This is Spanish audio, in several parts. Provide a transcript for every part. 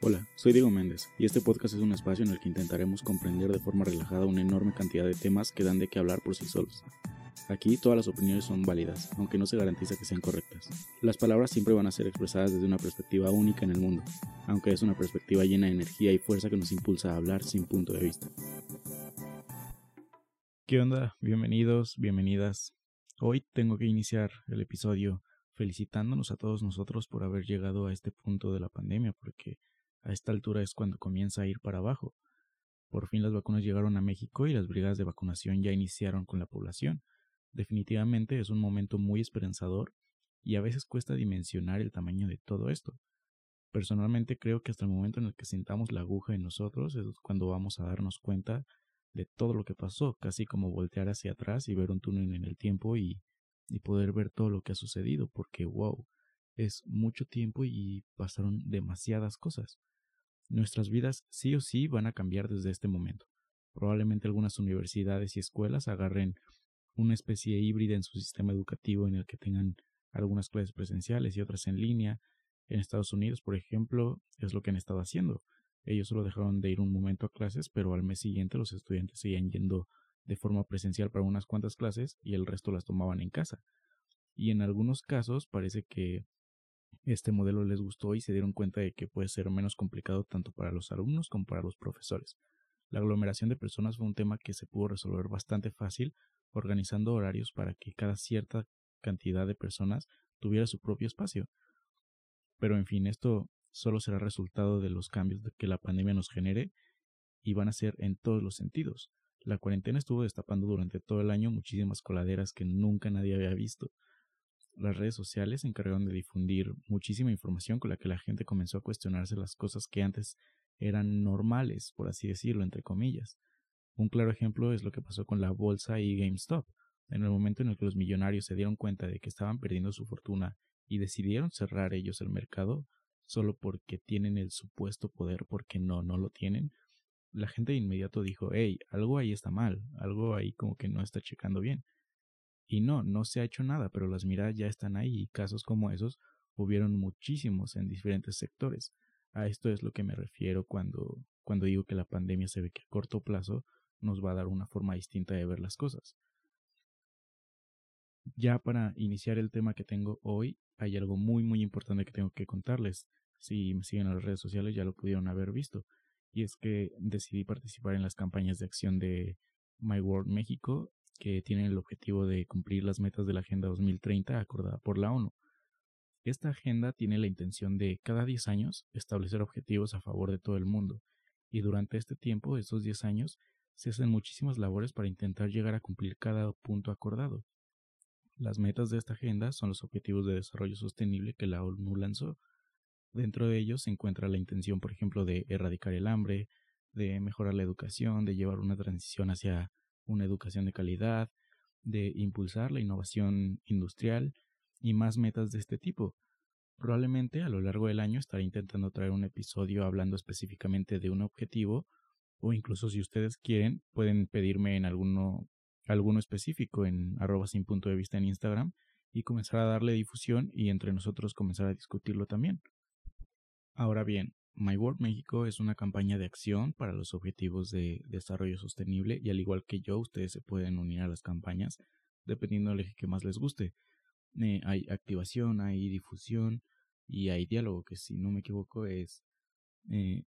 Hola, soy Diego Méndez y este podcast es un espacio en el que intentaremos comprender de forma relajada una enorme cantidad de temas que dan de qué hablar por sí solos. Aquí todas las opiniones son válidas, aunque no se garantiza que sean correctas. Las palabras siempre van a ser expresadas desde una perspectiva única en el mundo, aunque es una perspectiva llena de energía y fuerza que nos impulsa a hablar sin punto de vista. ¿Qué onda? Bienvenidos, bienvenidas. Hoy tengo que iniciar el episodio felicitándonos a todos nosotros por haber llegado a este punto de la pandemia, porque a esta altura es cuando comienza a ir para abajo. Por fin las vacunas llegaron a México y las brigadas de vacunación ya iniciaron con la población. Definitivamente es un momento muy esperanzador y a veces cuesta dimensionar el tamaño de todo esto. Personalmente creo que hasta el momento en el que sintamos la aguja en nosotros es cuando vamos a darnos cuenta de todo lo que pasó, casi como voltear hacia atrás y ver un túnel en el tiempo y, y poder ver todo lo que ha sucedido, porque wow, es mucho tiempo y pasaron demasiadas cosas. Nuestras vidas sí o sí van a cambiar desde este momento. Probablemente algunas universidades y escuelas agarren una especie híbrida en su sistema educativo en el que tengan algunas clases presenciales y otras en línea. En Estados Unidos, por ejemplo, es lo que han estado haciendo. Ellos solo dejaron de ir un momento a clases, pero al mes siguiente los estudiantes seguían yendo de forma presencial para unas cuantas clases y el resto las tomaban en casa. Y en algunos casos parece que este modelo les gustó y se dieron cuenta de que puede ser menos complicado tanto para los alumnos como para los profesores. La aglomeración de personas fue un tema que se pudo resolver bastante fácil organizando horarios para que cada cierta cantidad de personas tuviera su propio espacio. Pero en fin, esto solo será resultado de los cambios que la pandemia nos genere y van a ser en todos los sentidos. La cuarentena estuvo destapando durante todo el año muchísimas coladeras que nunca nadie había visto. Las redes sociales se encargaron de difundir muchísima información con la que la gente comenzó a cuestionarse las cosas que antes eran normales, por así decirlo, entre comillas. Un claro ejemplo es lo que pasó con la bolsa y GameStop. En el momento en el que los millonarios se dieron cuenta de que estaban perdiendo su fortuna y decidieron cerrar ellos el mercado, solo porque tienen el supuesto poder, porque no, no lo tienen, la gente de inmediato dijo, hey, algo ahí está mal, algo ahí como que no está checando bien. Y no, no se ha hecho nada, pero las miradas ya están ahí y casos como esos hubieron muchísimos en diferentes sectores. A esto es lo que me refiero cuando, cuando digo que la pandemia se ve que a corto plazo nos va a dar una forma distinta de ver las cosas. Ya para iniciar el tema que tengo hoy, hay algo muy muy importante que tengo que contarles. Si me siguen en las redes sociales ya lo pudieron haber visto. Y es que decidí participar en las campañas de acción de My World México, que tienen el objetivo de cumplir las metas de la Agenda 2030 acordada por la ONU. Esta agenda tiene la intención de cada 10 años establecer objetivos a favor de todo el mundo, y durante este tiempo, estos 10 años, se hacen muchísimas labores para intentar llegar a cumplir cada punto acordado. Las metas de esta agenda son los Objetivos de Desarrollo Sostenible que la ONU lanzó. Dentro de ellos se encuentra la intención, por ejemplo, de erradicar el hambre, de mejorar la educación, de llevar una transición hacia una educación de calidad, de impulsar la innovación industrial y más metas de este tipo. Probablemente a lo largo del año estaré intentando traer un episodio hablando específicamente de un objetivo o incluso si ustedes quieren pueden pedirme en alguno, alguno específico en arroba sin punto de vista en Instagram y comenzar a darle difusión y entre nosotros comenzar a discutirlo también. Ahora bien, My World México es una campaña de acción para los objetivos de desarrollo sostenible y al igual que yo, ustedes se pueden unir a las campañas dependiendo del eje que más les guste. Eh, hay activación, hay difusión y hay diálogo, que si no me equivoco es eh,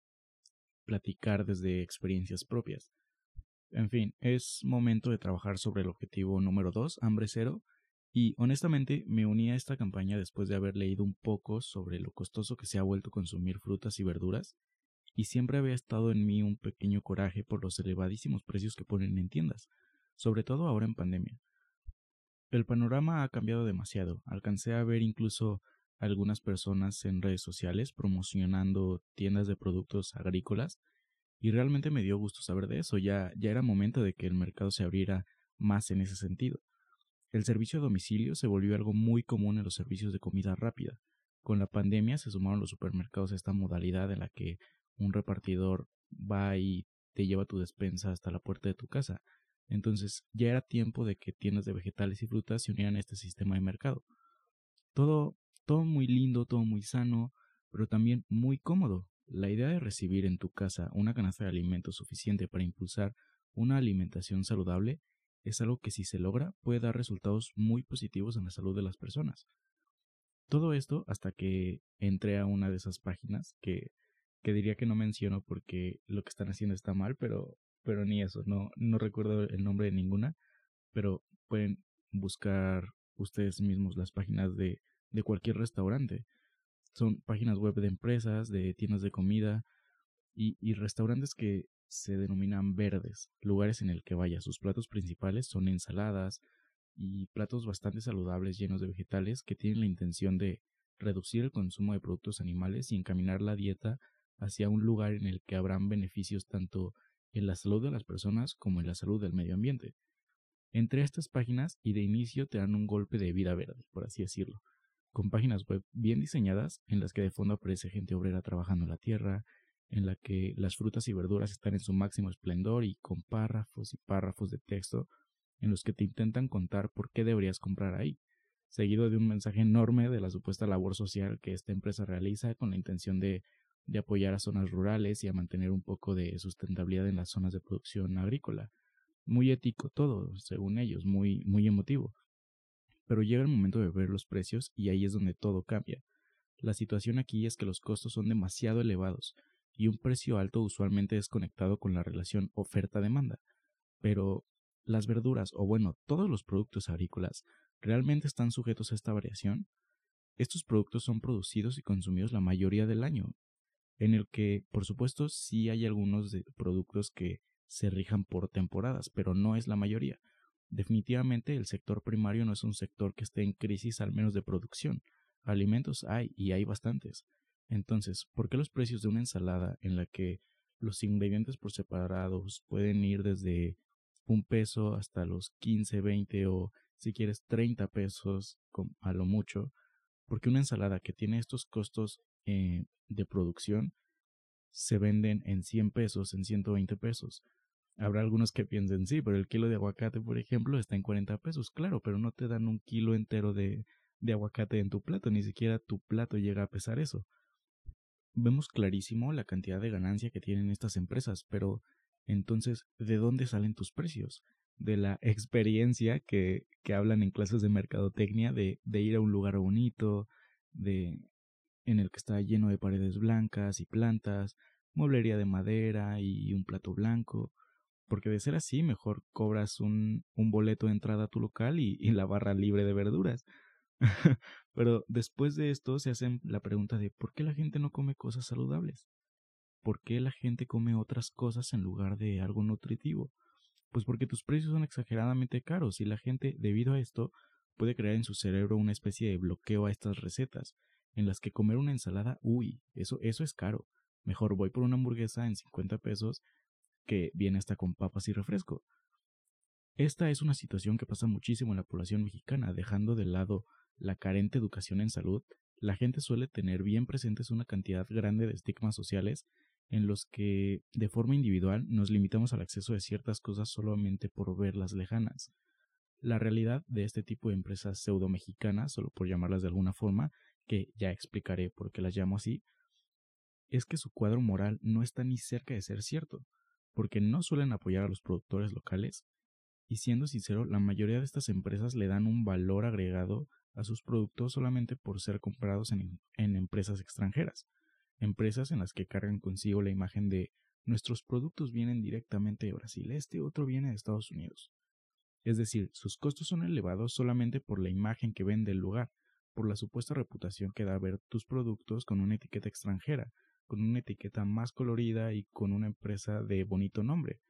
platicar desde experiencias propias. En fin, es momento de trabajar sobre el objetivo número 2, hambre cero, y honestamente me uní a esta campaña después de haber leído un poco sobre lo costoso que se ha vuelto consumir frutas y verduras, y siempre había estado en mí un pequeño coraje por los elevadísimos precios que ponen en tiendas, sobre todo ahora en pandemia. El panorama ha cambiado demasiado, alcancé a ver incluso algunas personas en redes sociales promocionando tiendas de productos agrícolas y realmente me dio gusto saber de eso, ya, ya era momento de que el mercado se abriera más en ese sentido. El servicio a domicilio se volvió algo muy común en los servicios de comida rápida. Con la pandemia se sumaron los supermercados a esta modalidad en la que un repartidor va y te lleva tu despensa hasta la puerta de tu casa. Entonces ya era tiempo de que tiendas de vegetales y frutas se unieran a este sistema de mercado. Todo, todo muy lindo, todo muy sano, pero también muy cómodo. La idea de recibir en tu casa una canasta de alimentos suficiente para impulsar una alimentación saludable es algo que si se logra puede dar resultados muy positivos en la salud de las personas. Todo esto hasta que entré a una de esas páginas que, que diría que no menciono porque lo que están haciendo está mal, pero, pero ni eso, no, no recuerdo el nombre de ninguna, pero pueden buscar ustedes mismos las páginas de, de cualquier restaurante. Son páginas web de empresas, de tiendas de comida y, y restaurantes que se denominan verdes, lugares en el que vaya. Sus platos principales son ensaladas y platos bastante saludables llenos de vegetales que tienen la intención de reducir el consumo de productos animales y encaminar la dieta hacia un lugar en el que habrán beneficios tanto en la salud de las personas como en la salud del medio ambiente. Entre estas páginas y de inicio te dan un golpe de vida verde, por así decirlo, con páginas web bien diseñadas en las que de fondo aparece gente obrera trabajando en la tierra, en la que las frutas y verduras están en su máximo esplendor y con párrafos y párrafos de texto en los que te intentan contar por qué deberías comprar ahí, seguido de un mensaje enorme de la supuesta labor social que esta empresa realiza con la intención de, de apoyar a zonas rurales y a mantener un poco de sustentabilidad en las zonas de producción agrícola. Muy ético todo, según ellos, muy, muy emotivo. Pero llega el momento de ver los precios y ahí es donde todo cambia. La situación aquí es que los costos son demasiado elevados, y un precio alto usualmente es conectado con la relación oferta-demanda. Pero las verduras, o bueno, todos los productos agrícolas, ¿realmente están sujetos a esta variación? Estos productos son producidos y consumidos la mayoría del año, en el que, por supuesto, sí hay algunos productos que se rijan por temporadas, pero no es la mayoría. Definitivamente el sector primario no es un sector que esté en crisis al menos de producción. Alimentos hay y hay bastantes. Entonces, ¿por qué los precios de una ensalada en la que los ingredientes por separados pueden ir desde un peso hasta los 15, 20 o si quieres 30 pesos a lo mucho? Porque una ensalada que tiene estos costos eh, de producción se venden en 100 pesos, en 120 pesos. Habrá algunos que piensen, sí, pero el kilo de aguacate, por ejemplo, está en 40 pesos, claro, pero no te dan un kilo entero de, de aguacate en tu plato, ni siquiera tu plato llega a pesar eso vemos clarísimo la cantidad de ganancia que tienen estas empresas, pero entonces, ¿de dónde salen tus precios? De la experiencia que, que hablan en clases de mercadotecnia, de, de ir a un lugar bonito, de en el que está lleno de paredes blancas y plantas, mueblería de madera y un plato blanco, porque de ser así mejor cobras un, un boleto de entrada a tu local y, y la barra libre de verduras. Pero después de esto se hacen la pregunta de ¿por qué la gente no come cosas saludables? ¿Por qué la gente come otras cosas en lugar de algo nutritivo? Pues porque tus precios son exageradamente caros y la gente, debido a esto, puede crear en su cerebro una especie de bloqueo a estas recetas, en las que comer una ensalada, uy, eso, eso es caro. Mejor voy por una hamburguesa en 50 pesos que viene hasta con papas y refresco. Esta es una situación que pasa muchísimo en la población mexicana, dejando de lado la carente educación en salud, la gente suele tener bien presentes una cantidad grande de estigmas sociales en los que de forma individual nos limitamos al acceso de ciertas cosas solamente por verlas lejanas. La realidad de este tipo de empresas pseudo mexicanas, solo por llamarlas de alguna forma, que ya explicaré por qué las llamo así, es que su cuadro moral no está ni cerca de ser cierto, porque no suelen apoyar a los productores locales, y siendo sincero, la mayoría de estas empresas le dan un valor agregado a sus productos solamente por ser comprados en, empresas extranjeras, empresas en las que cargan consigo la imagen de nuestros productos vienen directamente de Brasil, este otro viene de Estados Unidos. Es decir, sus costos son elevados solamente por la imagen que ven del lugar, por la supuesta reputación que da ver tus productos con una etiqueta extranjera, con una etiqueta más colorida y con una empresa de bonito nombre.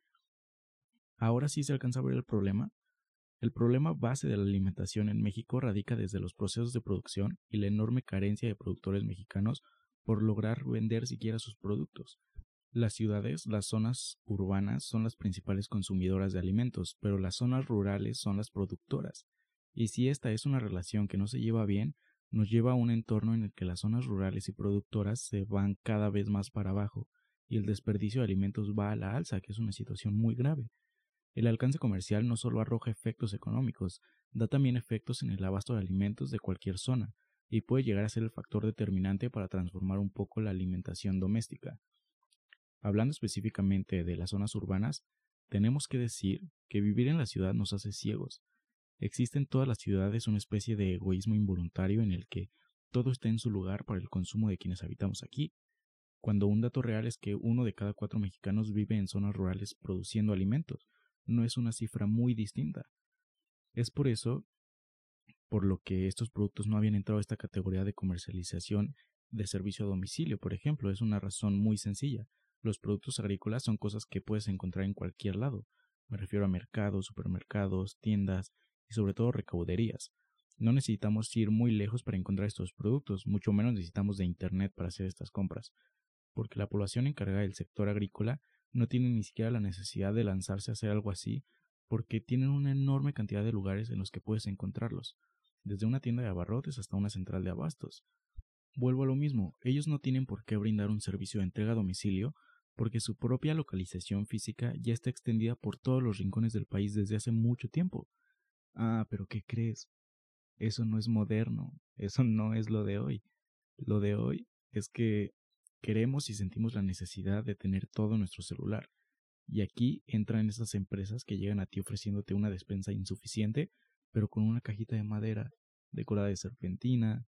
Ahora sí se alcanza a ver el problema, el problema base de la alimentación en México radica desde los procesos de producción y la enorme carencia de productores mexicanos por lograr vender siquiera sus productos. Las ciudades, las zonas urbanas son las principales consumidoras de alimentos, pero las zonas rurales son las productoras. Y si esta es una relación que no se lleva bien, nos lleva a un entorno en el que las zonas rurales y productoras se van cada vez más para abajo y el desperdicio de alimentos va a la alza, que es una situación muy grave. El alcance comercial no solo arroja efectos económicos, da también efectos en el abasto de alimentos de cualquier zona, y puede llegar a ser el factor determinante para transformar un poco la alimentación doméstica. Hablando específicamente de las zonas urbanas, tenemos que decir que vivir en la ciudad nos hace ciegos. Existe en todas las ciudades una especie de egoísmo involuntario en el que todo está en su lugar para el consumo de quienes habitamos aquí, cuando un dato real es que uno de cada cuatro mexicanos vive en zonas rurales produciendo alimentos. No es una cifra muy distinta. Es por eso por lo que estos productos no habían entrado a esta categoría de comercialización de servicio a domicilio, por ejemplo. Es una razón muy sencilla. Los productos agrícolas son cosas que puedes encontrar en cualquier lado. Me refiero a mercados, supermercados, tiendas y sobre todo recauderías. No necesitamos ir muy lejos para encontrar estos productos, mucho menos necesitamos de Internet para hacer estas compras, porque la población encargada del sector agrícola no tiene ni siquiera la necesidad de lanzarse a hacer algo así, porque tienen una enorme cantidad de lugares en los que puedes encontrarlos, desde una tienda de abarrotes hasta una central de abastos. Vuelvo a lo mismo, ellos no tienen por qué brindar un servicio de entrega a domicilio porque su propia localización física ya está extendida por todos los rincones del país desde hace mucho tiempo. Ah, pero ¿qué crees? Eso no es moderno, eso no es lo de hoy. Lo de hoy es que queremos y sentimos la necesidad de tener todo nuestro celular. Y aquí entran esas empresas que llegan a ti ofreciéndote una despensa insuficiente, pero con una cajita de madera decorada de serpentina,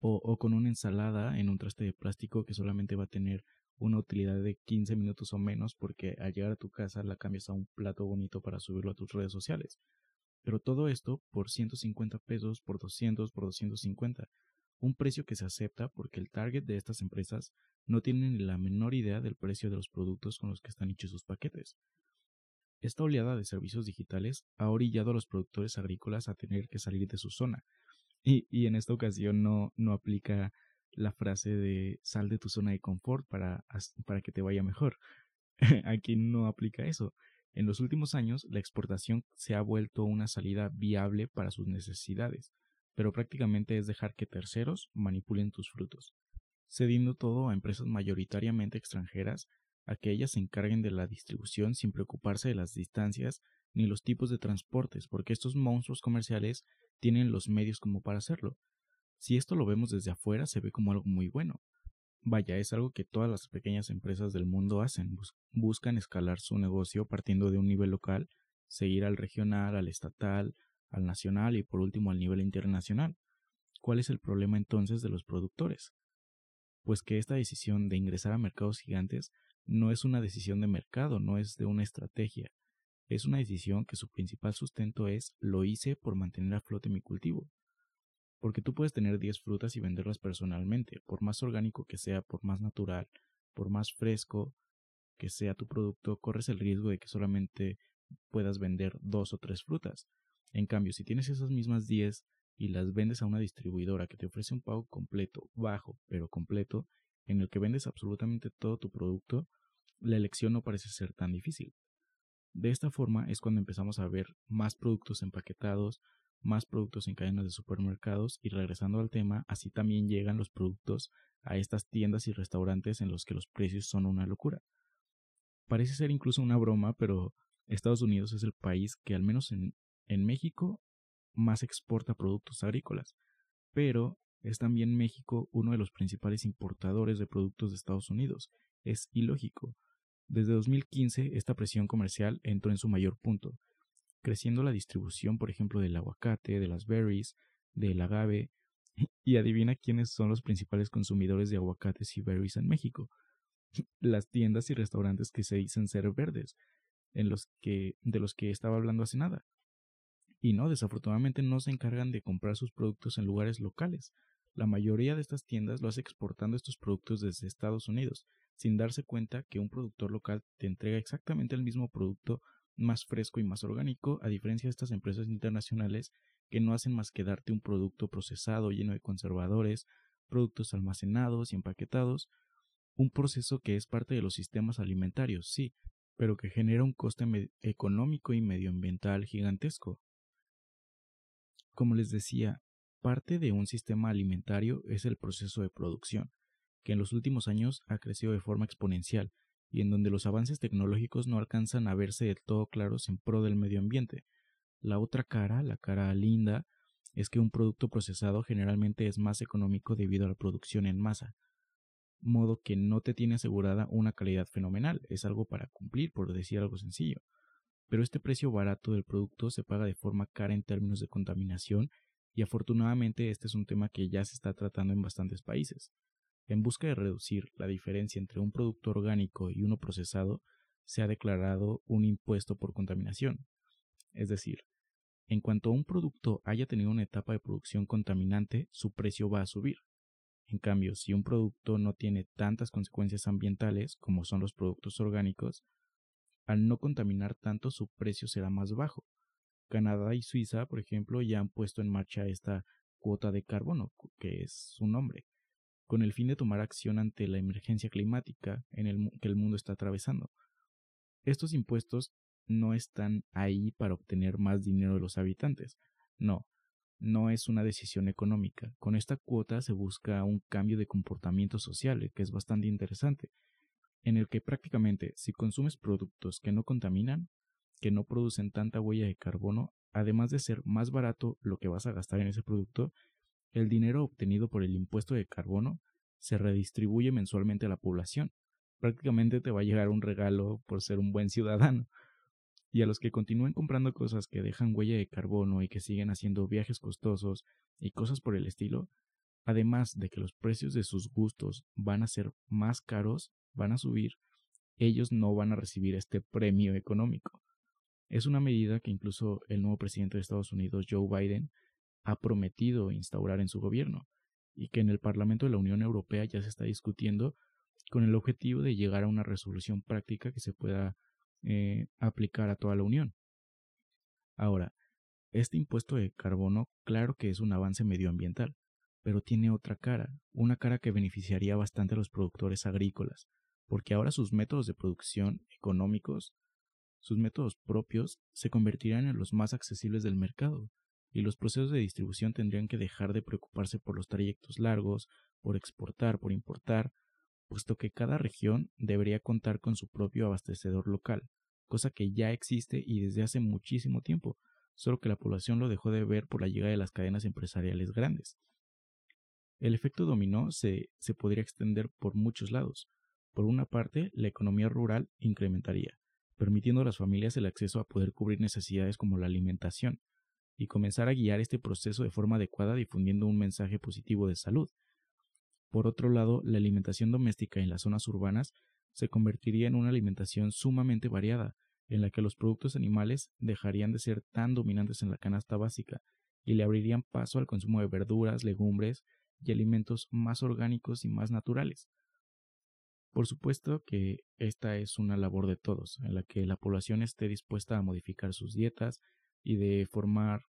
o, o, con una ensalada en un traste de plástico que solamente va a tener una utilidad de 15 minutos o menos porque al llegar a tu casa la cambias a un plato bonito para subirlo a tus redes sociales. Pero todo esto por 150 pesos, por 200, por 250. Un precio que se acepta porque el target de estas empresas no tiene ni la menor idea del precio de los productos con los que están hechos sus paquetes. Esta oleada de servicios digitales ha orillado a los productores agrícolas a tener que salir de su zona. Y, y en esta ocasión no, no aplica la frase de sal de tu zona de confort para, para que te vaya mejor. Aquí no aplica eso. En los últimos años, la exportación se ha vuelto una salida viable para sus necesidades, pero prácticamente es dejar que terceros manipulen tus frutos, cediendo todo a empresas mayoritariamente extranjeras a que ellas se encarguen de la distribución sin preocuparse de las distancias ni los tipos de transportes, porque estos monstruos comerciales tienen los medios como para hacerlo, si esto lo vemos desde afuera, se ve como algo muy bueno. Vaya, es algo que todas las pequeñas empresas del mundo hacen. buscan escalar su negocio partiendo de un nivel local, seguir al regional, al estatal, al nacional y por último al nivel internacional. ¿Cuál es el problema entonces de los productores? Pues que esta decisión de ingresar a mercados gigantes no es una decisión de mercado, no es de una estrategia. Es una decisión que su principal sustento es lo hice por mantener a flote mi cultivo. Porque tú puedes tener 10 frutas y venderlas personalmente, por más orgánico que sea, por más natural, por más fresco que sea tu producto, corres el riesgo de que solamente puedas vender dos o tres frutas. En cambio, si tienes esas mismas 10 y las vendes a una distribuidora que te ofrece un pago completo, bajo, pero completo, en el que vendes absolutamente todo tu producto, la elección no parece ser tan difícil. De esta forma es cuando empezamos a ver más productos empaquetados, más productos en cadenas de supermercados y regresando al tema, así también llegan los productos a estas tiendas y restaurantes en los que los precios son una locura. Parece ser incluso una broma, pero Estados Unidos es el país que al menos en, en México más exporta productos agrícolas, pero es también México uno de los principales importadores de productos de Estados Unidos. Es ilógico. Desde 2015 esta presión comercial entró en su mayor punto, creciendo la distribución, por ejemplo, del aguacate, de las berries, del agave, y adivina quiénes son los principales consumidores de aguacates y berries en México. Las tiendas y restaurantes que se dicen ser verdes, en los que, de los que estaba hablando hace nada. Y no, desafortunadamente no se encargan de comprar sus productos en lugares locales. La mayoría de estas tiendas lo hace exportando estos productos desde Estados Unidos, sin darse cuenta que un productor local te entrega exactamente el mismo producto más fresco y más orgánico, a diferencia de estas empresas internacionales que no hacen más que darte un producto procesado lleno de conservadores, productos almacenados y empaquetados, un proceso que es parte de los sistemas alimentarios, sí, pero que genera un coste económico y medioambiental gigantesco. Como les decía, parte de un sistema alimentario es el proceso de producción, que en los últimos años ha crecido de forma exponencial y en donde los avances tecnológicos no alcanzan a verse del todo claros en pro del medio ambiente. La otra cara, la cara linda, es que un producto procesado generalmente es más económico debido a la producción en masa, modo que no te tiene asegurada una calidad fenomenal, es algo para cumplir, por decir algo sencillo. Pero este precio barato del producto se paga de forma cara en términos de contaminación y afortunadamente este es un tema que ya se está tratando en bastantes países. En busca de reducir la diferencia entre un producto orgánico y uno procesado, se ha declarado un impuesto por contaminación. Es decir, en cuanto un producto haya tenido una etapa de producción contaminante, su precio va a subir. En cambio, si un producto no tiene tantas consecuencias ambientales como son los productos orgánicos, al no contaminar tanto su precio será más bajo. Canadá y Suiza, por ejemplo, ya han puesto en marcha esta cuota de carbono, que es su nombre, con el fin de tomar acción ante la emergencia climática en el que el mundo está atravesando. Estos impuestos no están ahí para obtener más dinero de los habitantes, no, no es una decisión económica. Con esta cuota se busca un cambio de comportamiento social, que es bastante interesante, en el que prácticamente si consumes productos que no contaminan, que no producen tanta huella de carbono, además de ser más barato lo que vas a gastar en ese producto, el dinero obtenido por el impuesto de carbono se redistribuye mensualmente a la población. Prácticamente te va a llegar un regalo por ser un buen ciudadano. Y a los que continúen comprando cosas que dejan huella de carbono y que siguen haciendo viajes costosos y cosas por el estilo, además de que los precios de sus gustos van a ser más caros, van a subir, ellos no van a recibir este premio económico. Es una medida que incluso el nuevo presidente de Estados Unidos, Joe Biden, ha prometido instaurar en su gobierno y que en el Parlamento de la Unión Europea ya se está discutiendo con el objetivo de llegar a una resolución práctica que se pueda eh, aplicar a toda la Unión. Ahora, este impuesto de carbono claro que es un avance medioambiental, pero tiene otra cara, una cara que beneficiaría bastante a los productores agrícolas, porque ahora sus métodos de producción económicos, sus métodos propios, se convertirán en los más accesibles del mercado, y los procesos de distribución tendrían que dejar de preocuparse por los trayectos largos, por exportar, por importar, puesto que cada región debería contar con su propio abastecedor local, cosa que ya existe y desde hace muchísimo tiempo, solo que la población lo dejó de ver por la llegada de las cadenas empresariales grandes. El efecto dominó se, se podría extender por muchos lados. Por una parte, la economía rural incrementaría, permitiendo a las familias el acceso a poder cubrir necesidades como la alimentación, y comenzar a guiar este proceso de forma adecuada difundiendo un mensaje positivo de salud. Por otro lado, la alimentación doméstica en las zonas urbanas se convertiría en una alimentación sumamente variada, en la que los productos animales dejarían de ser tan dominantes en la canasta básica y le abrirían paso al consumo de verduras, legumbres y alimentos más orgánicos y más naturales. Por supuesto que esta es una labor de todos, en la que la población esté dispuesta a modificar sus dietas y de formar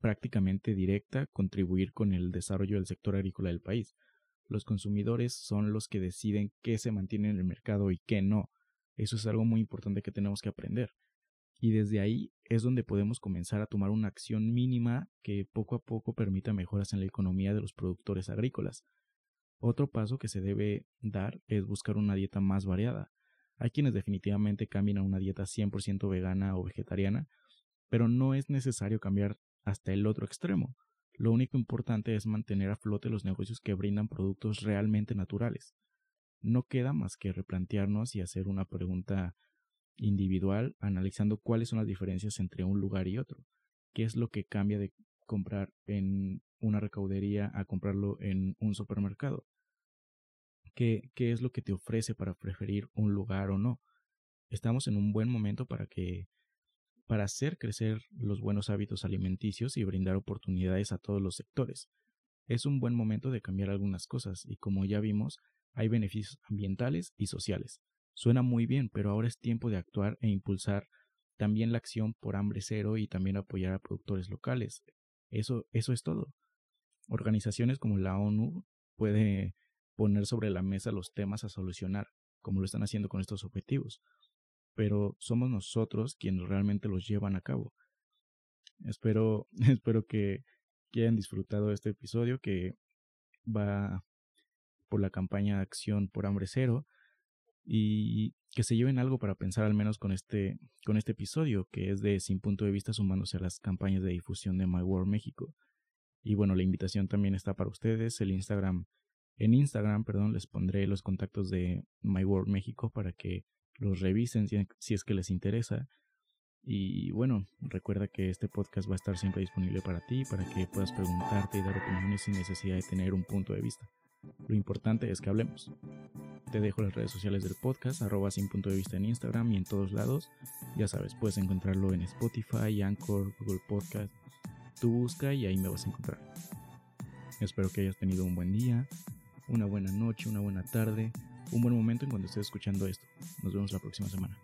prácticamente directa contribuir con el desarrollo del sector agrícola del país. Los consumidores son los que deciden qué se mantiene en el mercado y qué no. Eso es algo muy importante que tenemos que aprender. Y desde ahí es donde podemos comenzar a tomar una acción mínima que poco a poco permita mejoras en la economía de los productores agrícolas. Otro paso que se debe dar es buscar una dieta más variada. Hay quienes definitivamente cambian a una dieta 100% vegana o vegetariana pero no es necesario cambiar hasta el otro extremo. Lo único importante es mantener a flote los negocios que brindan productos realmente naturales. No queda más que replantearnos y hacer una pregunta individual analizando cuáles son las diferencias entre un lugar y otro. ¿Qué es lo que cambia de comprar en una recaudería a comprarlo en un supermercado? ¿Qué, ¿Qué es lo que te ofrece para preferir un lugar o no? Estamos en un buen momento para que para hacer crecer los buenos hábitos alimenticios y brindar oportunidades a todos los sectores. Es un buen momento de cambiar algunas cosas y como ya vimos, hay beneficios ambientales y sociales. Suena muy bien, pero ahora es tiempo de actuar e impulsar también la acción por hambre cero y también apoyar a productores locales. Eso, eso es todo. Organizaciones como la ONU puede poner sobre la mesa los temas a solucionar, como lo están haciendo con estos objetivos pero somos nosotros quienes realmente los llevan a cabo. Espero, espero que, hayan disfrutado este episodio que va por la campaña de acción por hambre cero. Y que se lleven algo para pensar al menos con este, con este episodio, que es de Sin Punto de Vista sumándose a las campañas de difusión de My World México. Y bueno, la invitación también está para ustedes, el Instagram, en Instagram, perdón, les pondré los contactos de My World México para que los revisen si, si es que les interesa. Y bueno, recuerda que este podcast va a estar siempre disponible para ti, para que puedas preguntarte y dar opiniones sin necesidad de tener un punto de vista. Lo importante es que hablemos. Te dejo las redes sociales del podcast, arroba sin punto de vista en Instagram y en todos lados. Ya sabes, puedes encontrarlo en Spotify, Anchor, Google Podcast. Tú busca y ahí me vas a encontrar. Espero que hayas tenido un buen día, una buena noche, una buena tarde, un buen momento en cuando estés escuchando esto. Nos vemos la próxima semana.